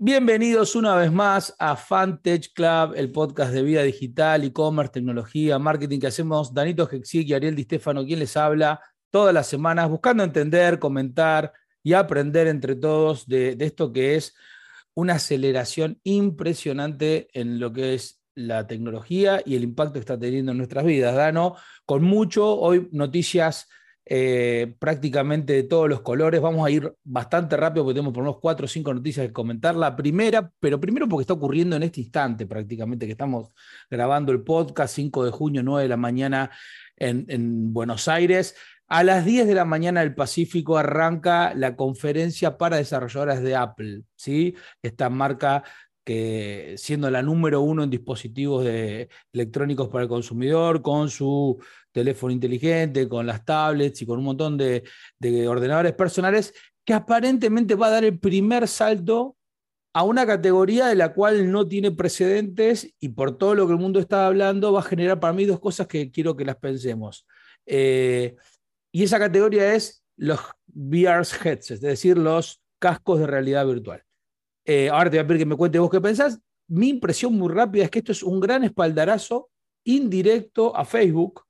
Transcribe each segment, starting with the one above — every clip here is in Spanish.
Bienvenidos una vez más a Fantech Club, el podcast de vida digital, e-commerce, tecnología, marketing que hacemos Danito Hexic y Ariel Di Stefano, quien les habla todas las semanas, buscando entender, comentar y aprender entre todos de, de esto que es una aceleración impresionante en lo que es la tecnología y el impacto que está teniendo en nuestras vidas. Dano, con mucho, hoy noticias eh, prácticamente de todos los colores. Vamos a ir bastante rápido porque tenemos por unos cuatro o cinco noticias que comentar. La primera, pero primero porque está ocurriendo en este instante prácticamente que estamos grabando el podcast, 5 de junio, 9 de la mañana en, en Buenos Aires. A las 10 de la mañana del Pacífico arranca la conferencia para desarrolladoras de Apple, ¿sí? Esta marca que siendo la número uno en dispositivos de, electrónicos para el consumidor, con su teléfono inteligente, con las tablets y con un montón de, de ordenadores personales, que aparentemente va a dar el primer salto a una categoría de la cual no tiene precedentes y por todo lo que el mundo está hablando va a generar para mí dos cosas que quiero que las pensemos. Eh, y esa categoría es los VR headsets, es decir, los cascos de realidad virtual. Eh, ahora te voy a pedir que me cuentes vos qué pensás. Mi impresión muy rápida es que esto es un gran espaldarazo indirecto a Facebook,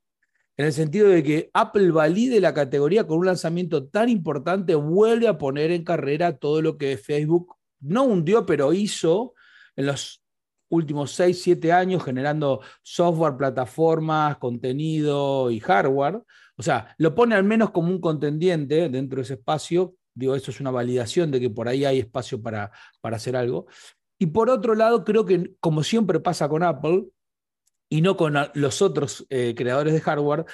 en el sentido de que Apple valide la categoría con un lanzamiento tan importante, vuelve a poner en carrera todo lo que Facebook no hundió, pero hizo en los últimos 6, 7 años, generando software, plataformas, contenido y hardware. O sea, lo pone al menos como un contendiente dentro de ese espacio. Digo, eso es una validación de que por ahí hay espacio para, para hacer algo. Y por otro lado, creo que como siempre pasa con Apple, y no con los otros eh, creadores de hardware,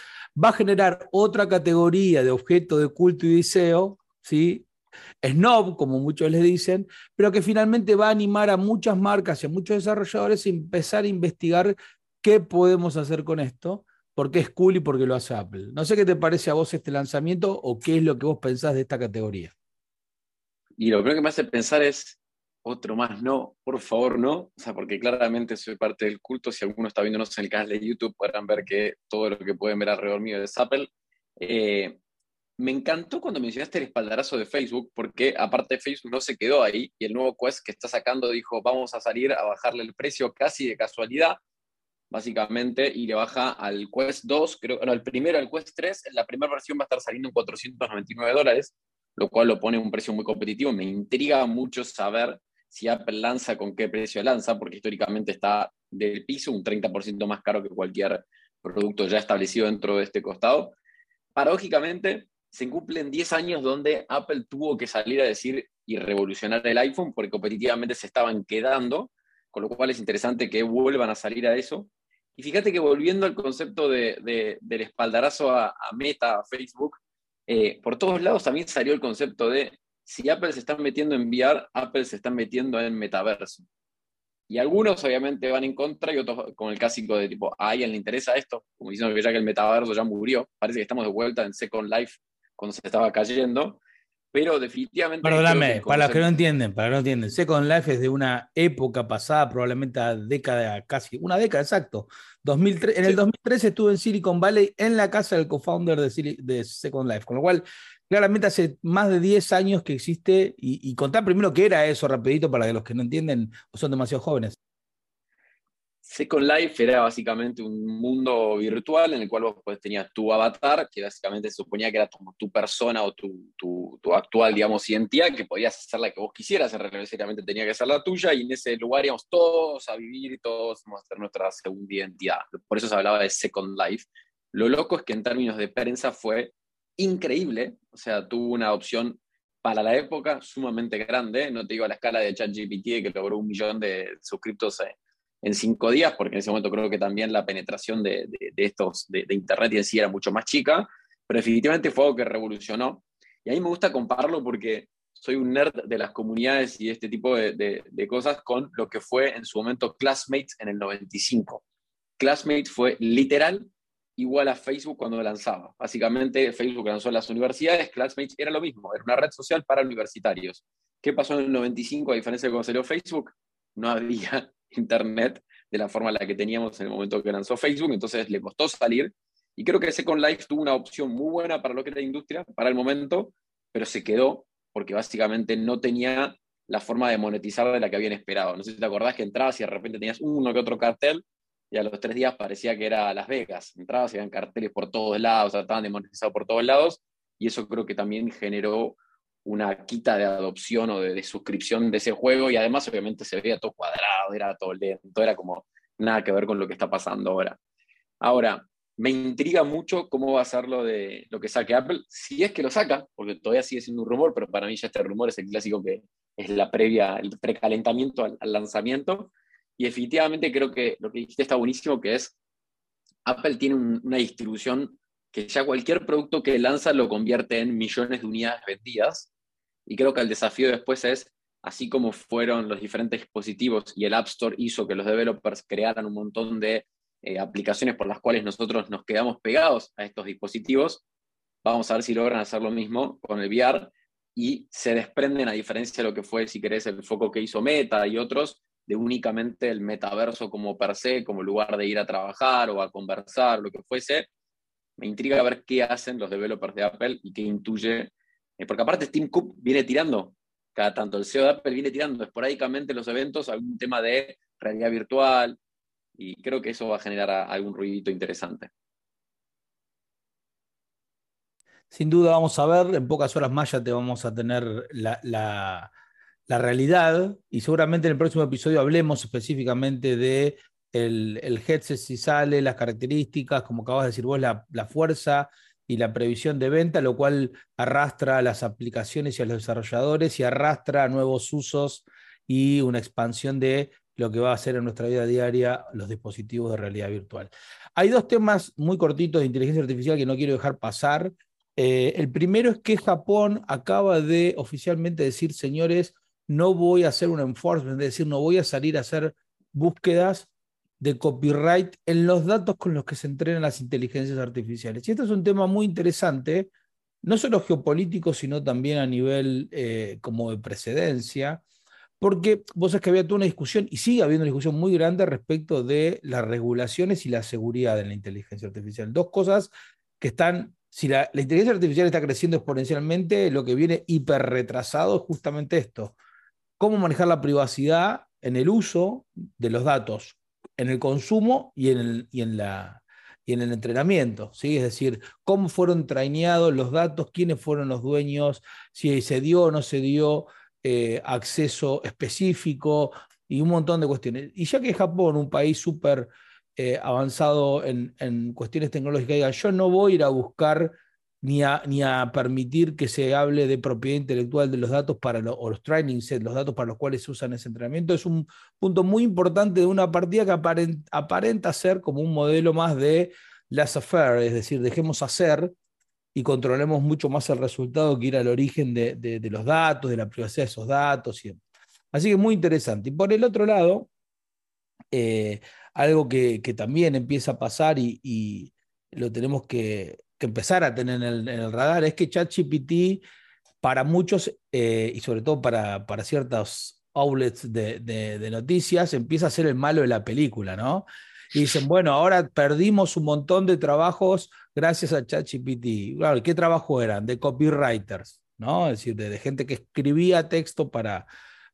va a generar otra categoría de objeto de culto y deseo, ¿sí? snob, como muchos les dicen, pero que finalmente va a animar a muchas marcas y a muchos desarrolladores a empezar a investigar qué podemos hacer con esto, porque es cool y porque lo hace Apple. No sé qué te parece a vos este lanzamiento o qué es lo que vos pensás de esta categoría. Y lo primero que me hace pensar es, otro más, no, por favor, no. O sea, porque claramente soy parte del culto. Si alguno está viéndonos en el canal de YouTube, podrán ver que todo lo que pueden ver alrededor mío es Apple. Eh, me encantó cuando mencionaste el espaldarazo de Facebook, porque aparte Facebook no se quedó ahí y el nuevo Quest que está sacando dijo, vamos a salir a bajarle el precio casi de casualidad, básicamente, y le baja al Quest 2, creo, no, el primero, al Quest 3, la primera versión va a estar saliendo en 499 dólares, lo cual lo pone a un precio muy competitivo. Me intriga mucho saber si Apple lanza, con qué precio lanza, porque históricamente está del piso un 30% más caro que cualquier producto ya establecido dentro de este costado. Paradójicamente, se cumplen 10 años donde Apple tuvo que salir a decir y revolucionar el iPhone porque competitivamente se estaban quedando, con lo cual es interesante que vuelvan a salir a eso. Y fíjate que volviendo al concepto de, del espaldarazo a, a, Meta, a Facebook, eh, por todos lados también salió el concepto de si Apple se está metiendo en VR, Apple se está metiendo en metaverso. Y algunos obviamente van en contra y otros con el clásico de tipo, ¿a alguien le interesa esto? Como diciendo que ya que el metaverso ya murió, parece que estamos de vuelta en Second Life cuando se estaba cayendo. Pero definitivamente. Perdóname, para los que no entienden, para los que no entienden, Second Life es de una época pasada, probablemente a década, casi una década, exacto. 2003, en el 2013 estuve en Silicon Valley en la casa del co-founder de, de Second Life, con lo cual claramente hace más de 10 años que existe, y, contar primero qué era eso rapidito para los que no entienden o son demasiado jóvenes. Second Life era básicamente un mundo virtual en el cual vos pues, tenías tu avatar, que básicamente se suponía que era tu persona o tu, tu, actual, digamos, identidad, que podías hacer la que vos quisieras, necesariamente tenía que ser la tuya, y en ese lugar íbamos todos a vivir y todos a hacer nuestra segunda identidad. Por eso se hablaba de Second Life. Lo loco es que en términos de prensa fue increíble, o sea, tuvo una opción para la época sumamente grande, no te digo a la escala de ChatGPT que logró un millón de suscriptos en cinco días, porque en ese momento creo que también la penetración de, estos, de, Internet y en sí era mucho más chica, pero definitivamente fue algo que revolucionó. Y a mí me gusta compararlo porque soy un nerd de las comunidades y este tipo de, cosas con lo que fue en su momento Classmates en el 95. Classmates fue literal igual a Facebook cuando lanzaba. Básicamente, Facebook lanzó las universidades, Classmates era lo mismo, era una red social para universitarios. ¿Qué pasó en el 95 a diferencia de cuando salió Facebook? No había internet de la forma en la que teníamos en el momento que lanzó Facebook, entonces le costó salir. Y creo que Second Life tuvo una opción muy buena para lo que era la industria, para el momento, pero se quedó porque básicamente no tenía la forma de monetizar de la que habían esperado. No sé si te acordás que entrabas y de repente tenías uno que otro cartel y a los tres días parecía que era Las Vegas. Entrabas y habían carteles por todos lados, estaban de monetizar por todos lados y eso creo que también generó una quita de adopción o de, suscripción de ese juego y además obviamente se veía todo cuadrado, era todo lento, era como nada que ver con lo que está pasando ahora. Ahora, me intriga mucho cómo va a ser lo de lo que saque Apple, si es que lo saca, porque todavía sigue siendo un rumor, pero para mí ya este rumor es el clásico que es la previa, el precalentamiento al, lanzamiento. Y definitivamente creo que lo que dijiste está buenísimo, que es Apple tiene una distribución que ya cualquier producto que lanza lo convierte en millones de unidades vendidas. Y creo que el desafío después es, así como fueron los diferentes dispositivos y el App Store hizo que los developers crearan un montón de eh, aplicaciones por las cuales nosotros nos quedamos pegados a estos dispositivos, vamos a ver si logran hacer lo mismo con el VR y se desprenden, a diferencia de lo que fue, si querés, el foco que hizo Meta y otros, de únicamente el metaverso como per se, como lugar de ir a trabajar o a conversar, lo que fuese. Me intriga ver qué hacen los developers de Apple y qué intuye, eh, porque aparte Tim Cook viene tirando, cada tanto el CEO de Apple viene tirando esporádicamente los eventos algún tema de realidad virtual, y creo que eso va a generar algún ruidito interesante. Sin duda vamos a ver, en pocas horas más ya te vamos a tener la, realidad y seguramente en el próximo episodio hablemos específicamente de el, headset si sale, las características, como acabas de decir vos, la, la, fuerza y la previsión de venta, lo cual arrastra a las aplicaciones y a los desarrolladores y arrastra nuevos usos y una expansión de lo que va a hacer en nuestra vida diaria los dispositivos de realidad virtual. Hay dos temas muy cortitos de inteligencia artificial que no quiero dejar pasar. Eh, el primero es que Japón acaba de oficialmente decir, señores, no voy a hacer un enforcement, es decir, no voy a salir a hacer búsquedas de copyright en los datos con los que se entrenan las inteligencias artificiales. Y este es un tema muy interesante, no solo geopolítico, sino también a nivel eh, como de precedencia porque vos sabés que había toda una discusión, y sigue habiendo una discusión muy grande respecto de las regulaciones y la seguridad de la inteligencia artificial. Dos cosas que están, si la, inteligencia artificial está creciendo exponencialmente, lo que viene hiper retrasado es justamente esto. Cómo manejar la privacidad en el uso de los datos, en el consumo y en el, en en entrenamiento, ¿sí? Es decir, cómo fueron traineados los datos, quiénes fueron los dueños, si se dio o no se dio eh, acceso específico y un montón de cuestiones. Y ya que Japón, un país súper eh, avanzado en, cuestiones tecnológicas, diga, yo no voy a ir a buscar ni a, ni a permitir que se hable de propiedad intelectual de los datos para o los training sets, los datos para los cuales se usan ese entrenamiento, es un punto muy importante de una partida que aparenta, ser como un modelo más de laissez-faire, es decir, dejemos hacer y controlemos mucho más el resultado que ir al origen de, los datos, de la privacidad de esos datos. Así que muy interesante. Y por el otro lado, eh, algo que, también empieza a pasar y, lo tenemos que, empezar a tener en el, radar es que ChatGPT para muchos eh, y sobre todo para, para ciertos outlets de, noticias empieza a ser el malo de la película, ¿no? Y dicen, bueno, ahora perdimos un montón de trabajos gracias a ChatGPT. Claro, ¿qué trabajo eran? De copywriters, ¿no? Es decir, de, gente que escribía texto para,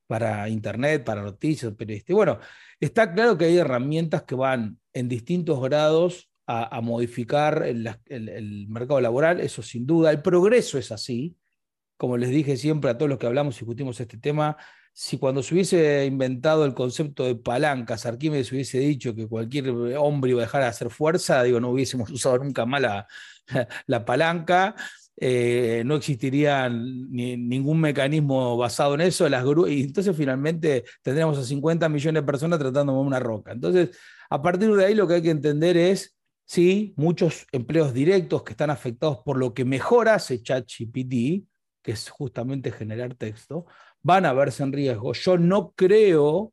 para internet, para noticias, periodistas. Bueno, está claro que hay herramientas que van en distintos grados a, modificar el, el, mercado laboral, eso sin duda. El progreso es así. Como les dije siempre a todos los que hablamos y discutimos este tema, si cuando se hubiese inventado el concepto de palancas, Arquímedes hubiese dicho que cualquier hombre iba a dejar de hacer fuerza, digo, no hubiésemos usado nunca más la, palanca, eh, no existiría ningún mecanismo basado en eso, las y entonces finalmente tendríamos a 50 millones de personas tratando de mover una roca. Entonces, a partir de ahí lo que hay que entender es, sí, muchos empleos directos que están afectados por lo que mejora hace ChatGPT, que es justamente generar texto, van a verse en riesgo. Yo no creo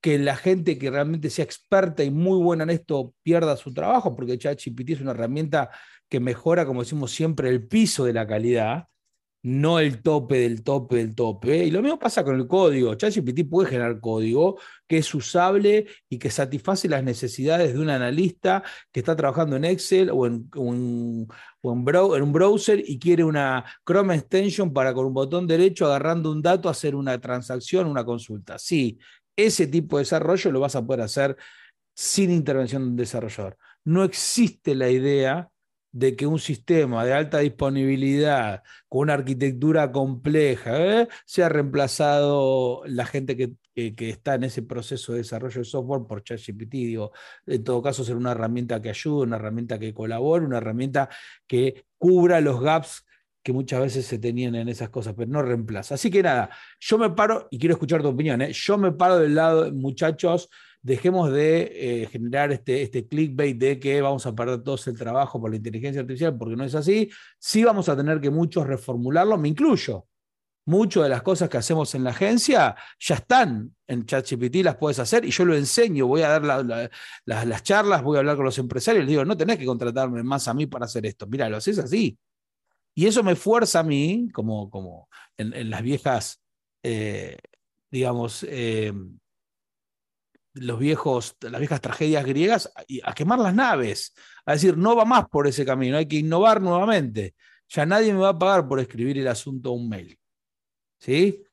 que la gente que realmente sea experta y muy buena en esto pierda su trabajo, porque ChatGPT es una herramienta que mejora, como decimos siempre, el piso de la calidad, no el tope del tope del tope. Y lo mismo pasa con el código. ChatGPT puede generar código que es usable y que satisface las necesidades de un analista que está trabajando en Excel o en, un browser y quiere una Chrome extension para con un botón derecho agarrando un dato hacer una transacción, una consulta. Sí, ese tipo de desarrollo lo vas a poder hacer sin intervención de un desarrollador. No existe la idea de que un sistema de alta disponibilidad con una arquitectura compleja ¿eh? sea reemplazado la gente que, está en ese proceso de desarrollo de software por ChatGPT. Digo, en todo caso, ser una herramienta que ayude, una herramienta que colabore, una herramienta que cubra los gaps que muchas veces se tenían en esas cosas, pero no reemplaza. Así que nada, yo me paro, y quiero escuchar tu opinión, ¿eh? yo me paro del lado, muchachos, dejemos de eh, generar este, este clickbait de que vamos a perder todos el trabajo por la inteligencia artificial, porque no es así. Sí vamos a tener que muchos reformularlo, me incluyo. Muchas de las cosas que hacemos en la agencia ya están en ChatGPT, las puedes hacer y yo lo enseño, voy a dar las charlas, voy a hablar con los empresarios, les digo, no tenés que contratarme más a mí para hacer esto, mira, lo haces así. Y eso me fuerza a mí, como, como en, las viejas, eh, digamos, eh, los viejos, las viejas tragedias griegas a quemar las naves, a decir, no va más por ese camino, hay que innovar nuevamente. Ya nadie me va a pagar por escribir el asunto a un mail. ¿Sí?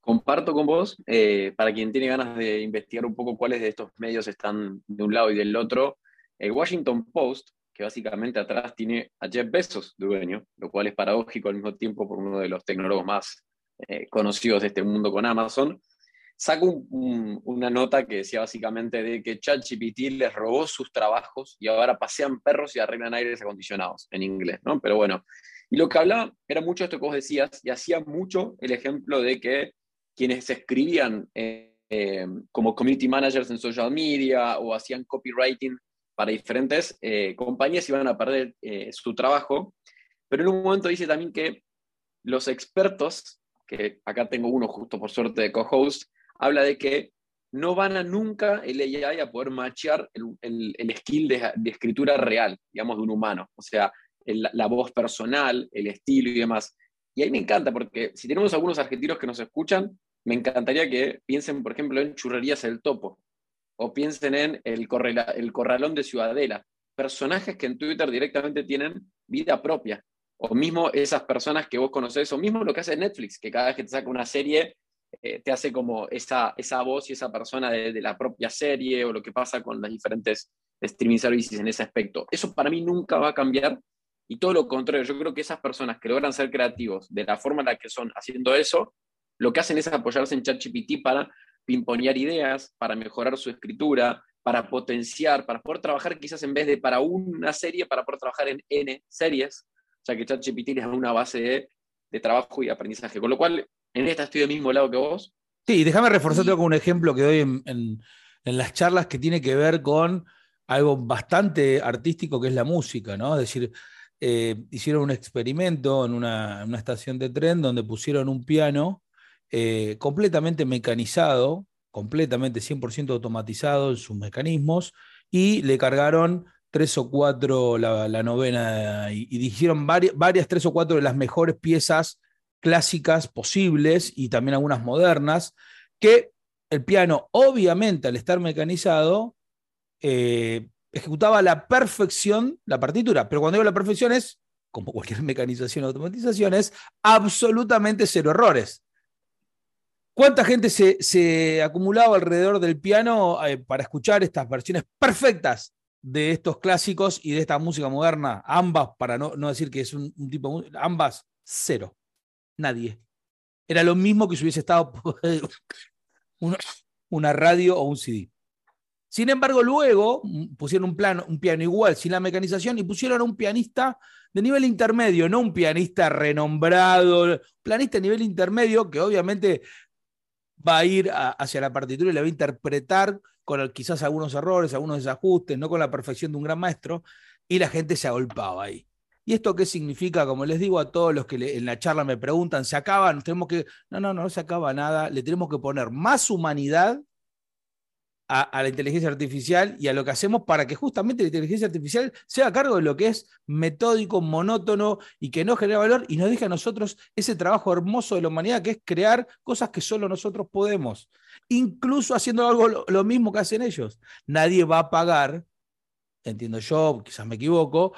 Comparto con vos, eh, para quien tiene ganas de investigar un poco cuáles de estos medios están de un lado y del otro, el Washington Post, que básicamente atrás tiene a Jeff Bezos dueño, lo cual es paradójico al mismo tiempo por uno de los tecnólogos más eh, conocidos de este mundo con Amazon, Saco una nota que decía básicamente de que ChatGPT les robó sus trabajos y ahora pasean perros y arreglan aires acondicionados en inglés, ¿no? Pero bueno, y lo que hablaba era mucho esto que vos decías y hacía mucho el ejemplo de que quienes escribían eh, eh, como community managers en social media o hacían copywriting para diferentes eh, compañías iban a perder su trabajo, pero en un momento dice también que los expertos, que acá tengo uno justo por suerte de co-host, habla de que no van a nunca el AI a poder machear el, el, skill de, escritura real, digamos, de un humano. O sea, la voz personal, el estilo y demás. Y ahí me encanta, porque si tenemos algunos argentinos que nos escuchan, me encantaría que piensen, por ejemplo, en Churrerías el Topo, o piensen en el, el Corralón de Ciudadela, personajes que en Twitter directamente tienen vida propia, o mismo esas personas que vos conocés, o mismo lo que hace Netflix, que cada vez que te saca una serie eh, te hace como esa, esa voz y esa persona de, la propia serie o lo que pasa con las diferentes streaming services en ese aspecto. Eso para mí nunca va a cambiar y todo lo contrario, yo creo que esas personas que logran ser creativos de la forma en la que son haciendo eso, lo que hacen es apoyarse en ChatGPT para pimponear ideas, para mejorar su escritura, para potenciar, para poder trabajar quizás en vez de para una serie, para poder trabajar en N series, o sea que ChatGPT es una base de, de trabajo y aprendizaje. Con lo cual, en esta estoy del mismo lado que vos. Sí, déjame reforzarte con un ejemplo que doy en, las charlas que tiene que ver con algo bastante artístico que es la música, ¿no? Es decir, eh, hicieron un experimento en una, estación de tren donde pusieron un piano eh, completamente mecanizado, completamente 100% automatizado en sus mecanismos, y le cargaron tres o cuatro la, novena y, y varias, varias, tres o cuatro de las mejores piezas clásicas posibles y también algunas modernas, que el piano, obviamente, al estar mecanizado, eh, ejecutaba a la perfección la partitura. Pero cuando digo la perfección es, como cualquier mecanización o automatización, es absolutamente cero errores. ¿Cuánta gente se, acumulaba alrededor del piano eh, para escuchar estas versiones perfectas de estos clásicos y de esta música moderna? Ambas, para no, decir que es un, un tipo, ambas, cero. Nadie. Era lo mismo que si hubiese estado una, radio o un CD. Sin embargo, luego pusieron un, un piano igual, sin la mecanización, y pusieron a un pianista de nivel intermedio, no un pianista renombrado, pianista de nivel intermedio que obviamente va a ir hacia la partitura y la va a interpretar con quizás algunos errores, algunos desajustes, no con la perfección de un gran maestro, y la gente se agolpaba ahí. ¿Y esto qué significa? Como les digo a todos los que en la charla me preguntan, ¿se acaba? tenemos que. No, no, no, no se acaba nada. Le tenemos que poner más humanidad a, la inteligencia artificial y a lo que hacemos para que justamente la inteligencia artificial sea a cargo de lo que es metódico, monótono y que no genera valor y nos deje a nosotros ese trabajo hermoso de la humanidad que es crear cosas que solo nosotros podemos, incluso haciendo algo lo, mismo que hacen ellos. Nadie va a pagar, entiendo yo, quizás me equivoco,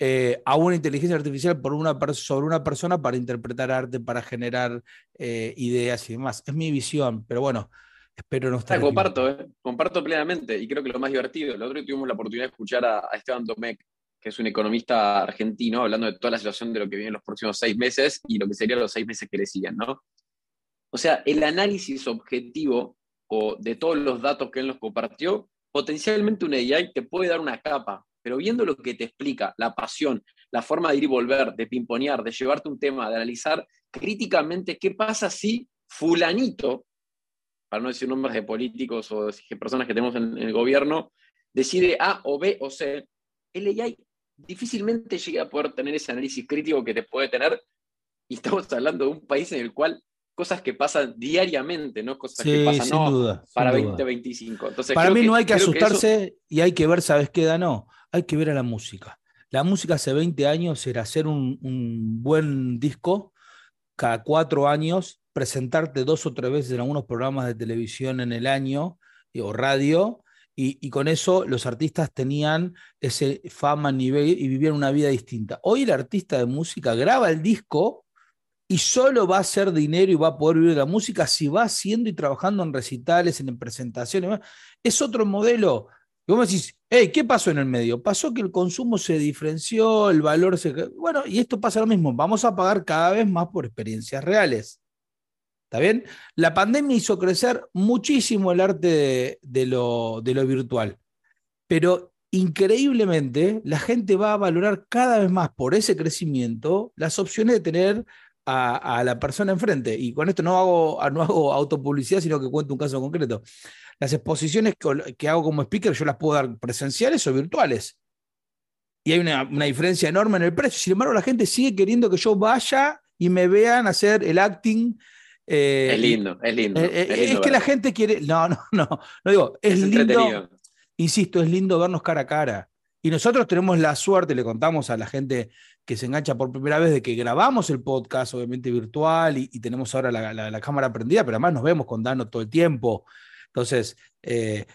eh, a una inteligencia artificial por una sobre una persona para interpretar arte, para generar eh, ideas y demás. Es mi visión, pero bueno, Espero no estar. Ah, comparto, eh, comparto plenamente y creo que lo más divertido. El otro día tuvimos la oportunidad de escuchar a, Esteban Domecq, que es un economista argentino, hablando de toda la situación de lo que viene en los próximos seis meses y lo que serían los seis meses que le siguen, ¿no? O sea, el análisis objetivo o de todos los datos que él nos compartió, potencialmente un AI te puede dar una capa, pero viendo lo que te explica, la pasión, la forma de ir y volver, de pimponear, de llevarte un tema, de analizar críticamente qué pasa si fulanito para no decir nombres de políticos o de personas que tenemos en, el gobierno, decide A o B o C, el AI difícilmente llega a poder tener ese análisis crítico que te puede tener. Y estamos hablando de un país en el cual cosas que pasan diariamente, no cosas que pasan no, para 2025. Entonces, para mí no hay que asustarse y hay que ver, ¿sabes qué, No, Hay que ver a la música. La música hace 20 años era hacer un, buen disco cada cuatro años presentarte dos o tres veces en algunos programas de televisión en el año eh, o radio, y, con eso los artistas tenían ese fama, y vivían una vida distinta. Hoy el artista de música graba el disco y solo va a hacer dinero y va a poder vivir de la música si va haciendo y trabajando en recitales, en presentaciones. Es otro modelo. Y vos decís, hey, ¿qué pasó en el medio? Pasó que el consumo se diferenció, el valor se... Bueno, y esto pasa lo mismo. Vamos a pagar cada vez más por experiencias reales. ¿Está bien? La pandemia hizo crecer muchísimo el arte de, lo, virtual, pero increíblemente la gente va a valorar cada vez más por ese crecimiento las opciones de tener a, la persona enfrente. Y con esto no hago, no hago autopublicidad, sino que cuento un caso concreto. Las exposiciones que, hago como speaker yo las puedo dar presenciales o virtuales. Y hay una, una diferencia enorme en el precio. Sin embargo, la gente sigue queriendo que yo vaya y me vean hacer el acting eh, es lindo, es lindo. Eh, eh, es, que la gente quiere. No, no, no. No digo, es, lindo. Insisto, es lindo vernos cara a cara. Y nosotros tenemos la suerte, le contamos a la gente que se engancha por primera vez de que grabamos el podcast, obviamente virtual, y, tenemos ahora la, cámara prendida, pero además nos vemos con Dano todo el tiempo. Entonces,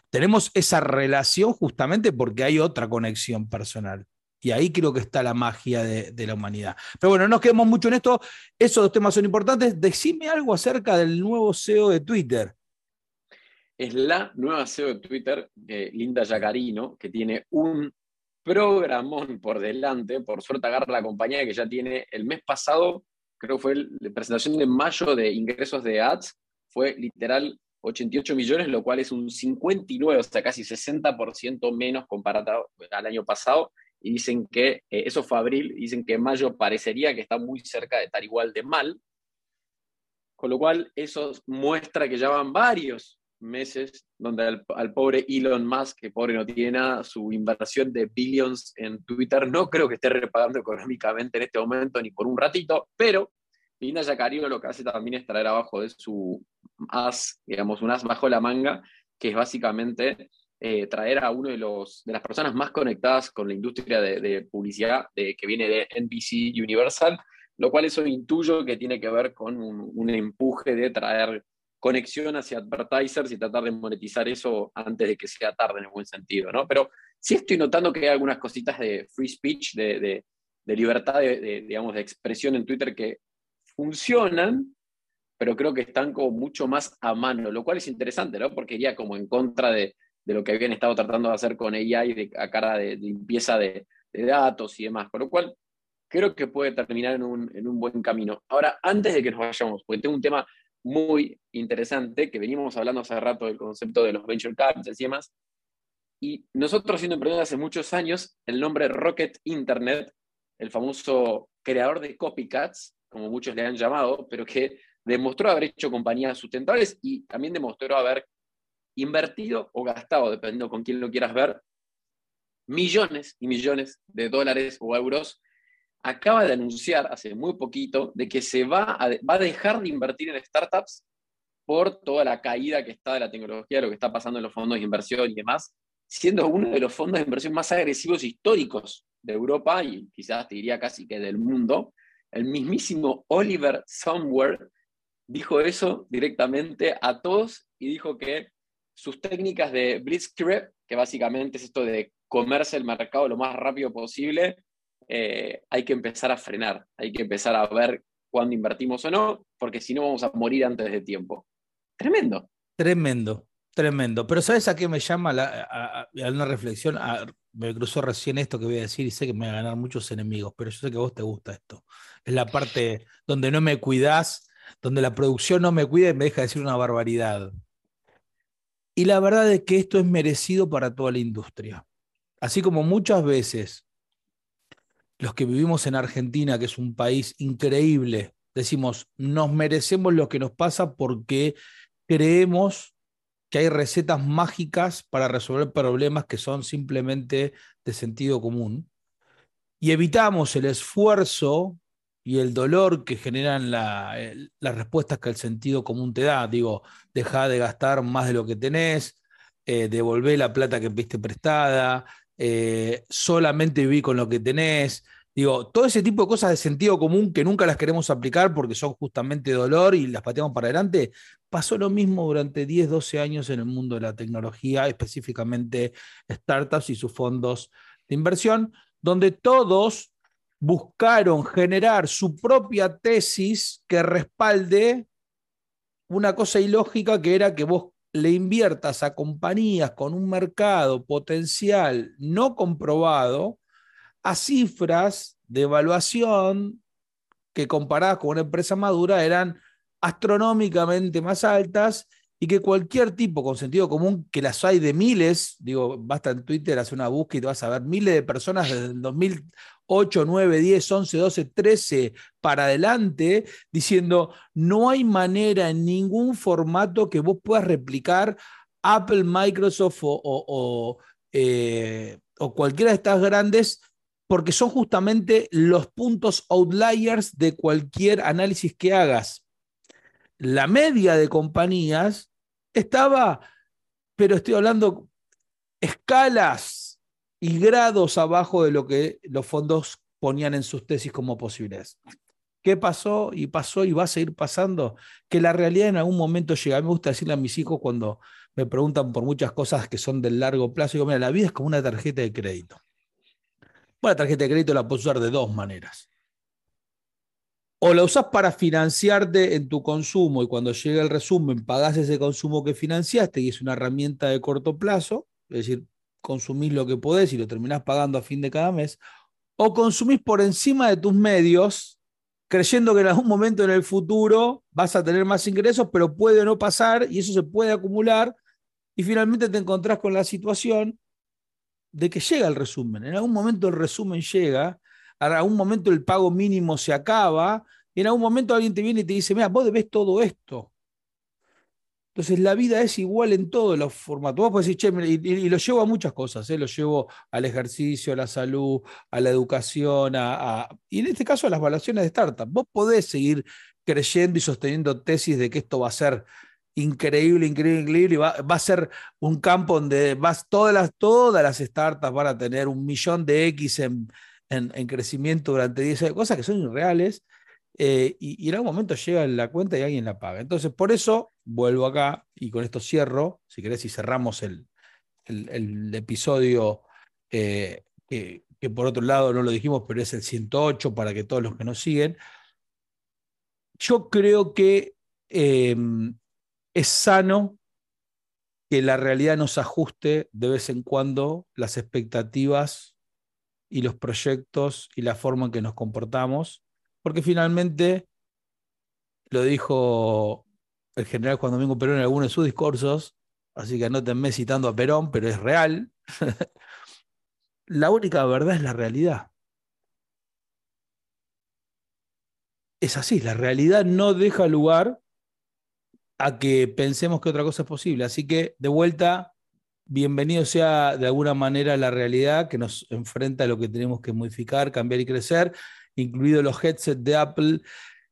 tenemos esa relación justamente porque hay otra conexión personal. Y ahí creo que está la magia de, la humanidad. Pero bueno, no nos quedemos mucho en esto. Esos dos temas son importantes. Decime algo acerca del nuevo CEO de Twitter. Es la nueva CEO de Twitter, eh, Linda Yacarino, que tiene un programón por delante. Por suerte agarra la compañía que ya tiene el mes pasado, creo que fue la presentación de mayo de ingresos de ads, fue literal 88 millones, lo cual es un 59, o sea, casi 60% menos comparado al año pasado y dicen que eh, eso fue abril, dicen que mayo parecería que está muy cerca de estar igual de mal, con lo cual eso muestra que ya van varios meses donde al, pobre Elon Musk, que pobre no tiene nada, su inversión de billions en Twitter, no creo que esté repagando económicamente en este momento ni por un ratito, pero Linda Yacarino lo que hace también es traer abajo de su as, digamos, un as bajo la manga, que es básicamente eh, traer a uno de, los, de las personas más conectadas con la industria de, publicidad que viene de NBC Universal, lo cual eso intuyo que tiene que ver con un, empuje de traer conexión hacia advertisers y tratar de monetizar eso antes de que sea tarde en el buen sentido, ¿no? Pero sí estoy notando que hay algunas cositas de free speech, de, de libertad de, digamos, de expresión en Twitter que funcionan, pero creo que están como mucho más a mano, lo cual es interesante, ¿no? Porque iría como en contra de, de lo que habían estado tratando de hacer con AI de, a cara de, limpieza de, datos y demás, con lo cual creo que puede terminar en un, buen camino. Ahora, antes de que nos vayamos, porque tengo un tema muy interesante que venimos hablando hace rato del concepto de los venture capitals y demás, y nosotros siendo emprendedores hace muchos años, el nombre Rocket Internet, el famoso creador de copycats, como muchos le han llamado, pero que demostró haber hecho compañías sustentables y también demostró haber invertido o gastado, dependiendo con quién lo quieras ver, millones y millones de dólares o euros, acaba de anunciar hace muy poquito de que se va a, dejar de invertir en startups por toda la caída que está de la tecnología, lo que está pasando en los fondos de inversión y demás, siendo uno de los fondos de inversión más agresivos históricos de Europa y quizás te diría casi que del mundo, el mismísimo Oliver Somewhere dijo eso directamente a todos y dijo que sus técnicas de blitzkrieg, que básicamente es esto de comerse el mercado lo más rápido posible, eh, hay que empezar a frenar, hay que empezar a ver cuándo invertimos o no, porque si no vamos a morir antes de tiempo. Tremendo. Tremendo, tremendo. Pero ¿sabes a qué me llama a, una reflexión? me cruzó recién esto que voy a decir y sé que me va a ganar muchos enemigos, pero yo sé que a vos te gusta esto. Es la parte donde no me cuidás, donde la producción no me cuida y me deja decir una barbaridad. Y la verdad es que esto es merecido para toda la industria. Así como muchas veces los que vivimos en Argentina, que es un país increíble, decimos, nos merecemos lo que nos pasa porque creemos que hay recetas mágicas para resolver problemas que son simplemente de sentido común. Y evitamos el esfuerzo y el dolor que generan las respuestas que el sentido común te da. Digo, deja de gastar más de lo que tenés, eh, la plata que viste prestada, eh, solamente viví con lo que tenés. Digo, todo ese tipo de cosas de sentido común que nunca las queremos aplicar porque son justamente dolor y las pateamos para adelante, pasó lo mismo durante 10, 12 años en el mundo de la tecnología, específicamente startups y sus fondos de inversión, donde todos buscaron generar su propia tesis que respalde una cosa ilógica que era que vos le inviertas a compañías con un mercado potencial no comprobado a cifras de evaluación que comparadas con una empresa madura eran astronómicamente más altas y que cualquier tipo con sentido común, que las hay de miles, digo, basta en Twitter hacer una búsqueda y vas a ver miles de personas desde el 2008, 9, 10, 11, 12, 13 para adelante, diciendo, no hay manera en ningún formato que vos puedas replicar Apple, Microsoft o, o eh, cualquiera de estas grandes porque son justamente los puntos outliers de cualquier análisis que hagas. La media de compañías estaba, pero estoy hablando escalas y grados abajo de lo que los fondos ponían en sus tesis como posibles. ¿Qué pasó? Y pasó y va a seguir pasando. Que la realidad en algún momento llega. Me gusta decirle a mis hijos cuando me preguntan por muchas cosas que son del largo plazo, digo, mira, la vida es como una tarjeta de crédito la tarjeta de crédito la puedes usar de dos maneras. O la usas para financiarte en tu consumo y cuando llega el resumen pagás ese consumo que financiaste y es una herramienta de corto plazo, es decir, consumís lo que podés y lo terminás pagando a fin de cada mes, o consumís por encima de tus medios, creyendo que en algún momento en el futuro vas a tener más ingresos, pero puede no pasar y eso se puede acumular y finalmente te encontrás con la situación de que llega el resumen. En algún momento el resumen llega, en algún momento el pago mínimo se acaba, y en algún momento alguien te viene y te dice, mira, vos debes todo esto. Entonces la vida es igual en todos los formatos. Vos podés decir, che, y, lo llevo a muchas cosas, ¿eh? lo llevo al ejercicio, a la salud, a la educación, a, y en este caso a las evaluaciones de startup. Vos podés seguir creyendo y sosteniendo tesis de que esto va a ser increíble, increíble, increíble. Va, va a ser un campo donde vas, todas, las, todas las startups van a tener un millón de X en, en, crecimiento durante 10 años, cosas que son irreales. Eh, y, en algún momento llega la cuenta y alguien la paga. Entonces, por eso vuelvo acá y con esto cierro, si querés, y cerramos el, el, episodio eh, que, por otro lado no lo dijimos, pero es el 108 para que todos los que nos siguen. Yo creo que em, es sano que la realidad nos ajuste de vez en cuando las expectativas y los proyectos y la forma en que nos comportamos, porque finalmente, lo dijo el general Juan Domingo Perón en algunos de sus discursos, así que anótenme citando a Perón, pero es real, la única verdad es la realidad. Es así, la realidad no deja lugar a que pensemos que otra cosa es posible. Así que, de vuelta, bienvenido sea de alguna manera la realidad que nos enfrenta a lo que tenemos que modificar, cambiar y crecer, incluido los headsets de Apple,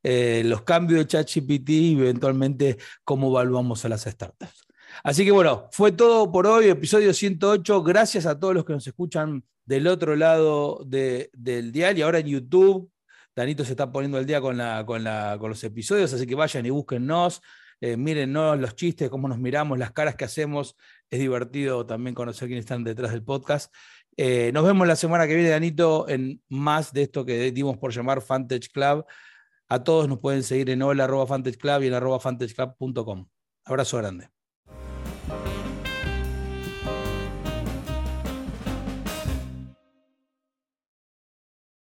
eh, los cambios de ChatGPT y eventualmente cómo evaluamos a las startups. Así que bueno, fue todo por hoy, episodio 108. Gracias a todos los que nos escuchan del otro lado del dial y ahora en YouTube. Danito se está poniendo el día con, la, con, la, con los episodios, así que vayan y búsquennos. Eh, mírennos los chistes, cómo nos miramos, las caras que hacemos. Es divertido también conocer quiénes están detrás del podcast. Eh, nos vemos la semana que viene, Danito, en más de esto que dimos por llamar Fantage Club. A todos nos pueden seguir en hola y en arroba. Abrazo grande.